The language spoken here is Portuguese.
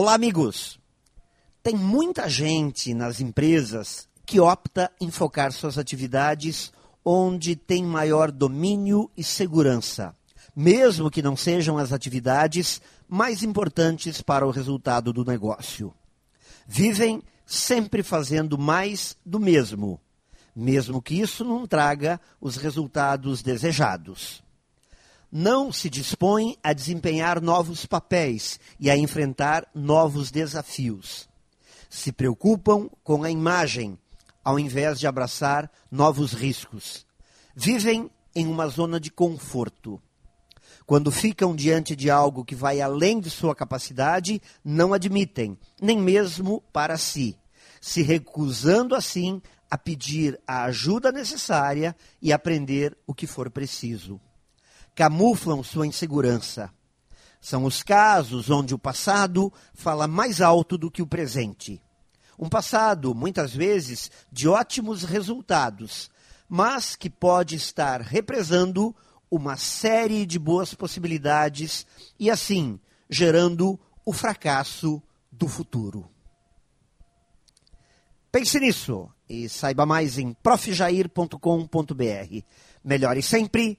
Olá, amigos! Tem muita gente nas empresas que opta em focar suas atividades onde tem maior domínio e segurança, mesmo que não sejam as atividades mais importantes para o resultado do negócio. Vivem sempre fazendo mais do mesmo, mesmo que isso não traga os resultados desejados não se dispõe a desempenhar novos papéis e a enfrentar novos desafios. Se preocupam com a imagem, ao invés de abraçar novos riscos. Vivem em uma zona de conforto. Quando ficam diante de algo que vai além de sua capacidade, não admitem, nem mesmo para si, se recusando assim a pedir a ajuda necessária e aprender o que for preciso camuflam sua insegurança. São os casos onde o passado fala mais alto do que o presente. Um passado, muitas vezes, de ótimos resultados, mas que pode estar represando uma série de boas possibilidades e, assim, gerando o fracasso do futuro. Pense nisso e saiba mais em profjair.com.br. Melhore sempre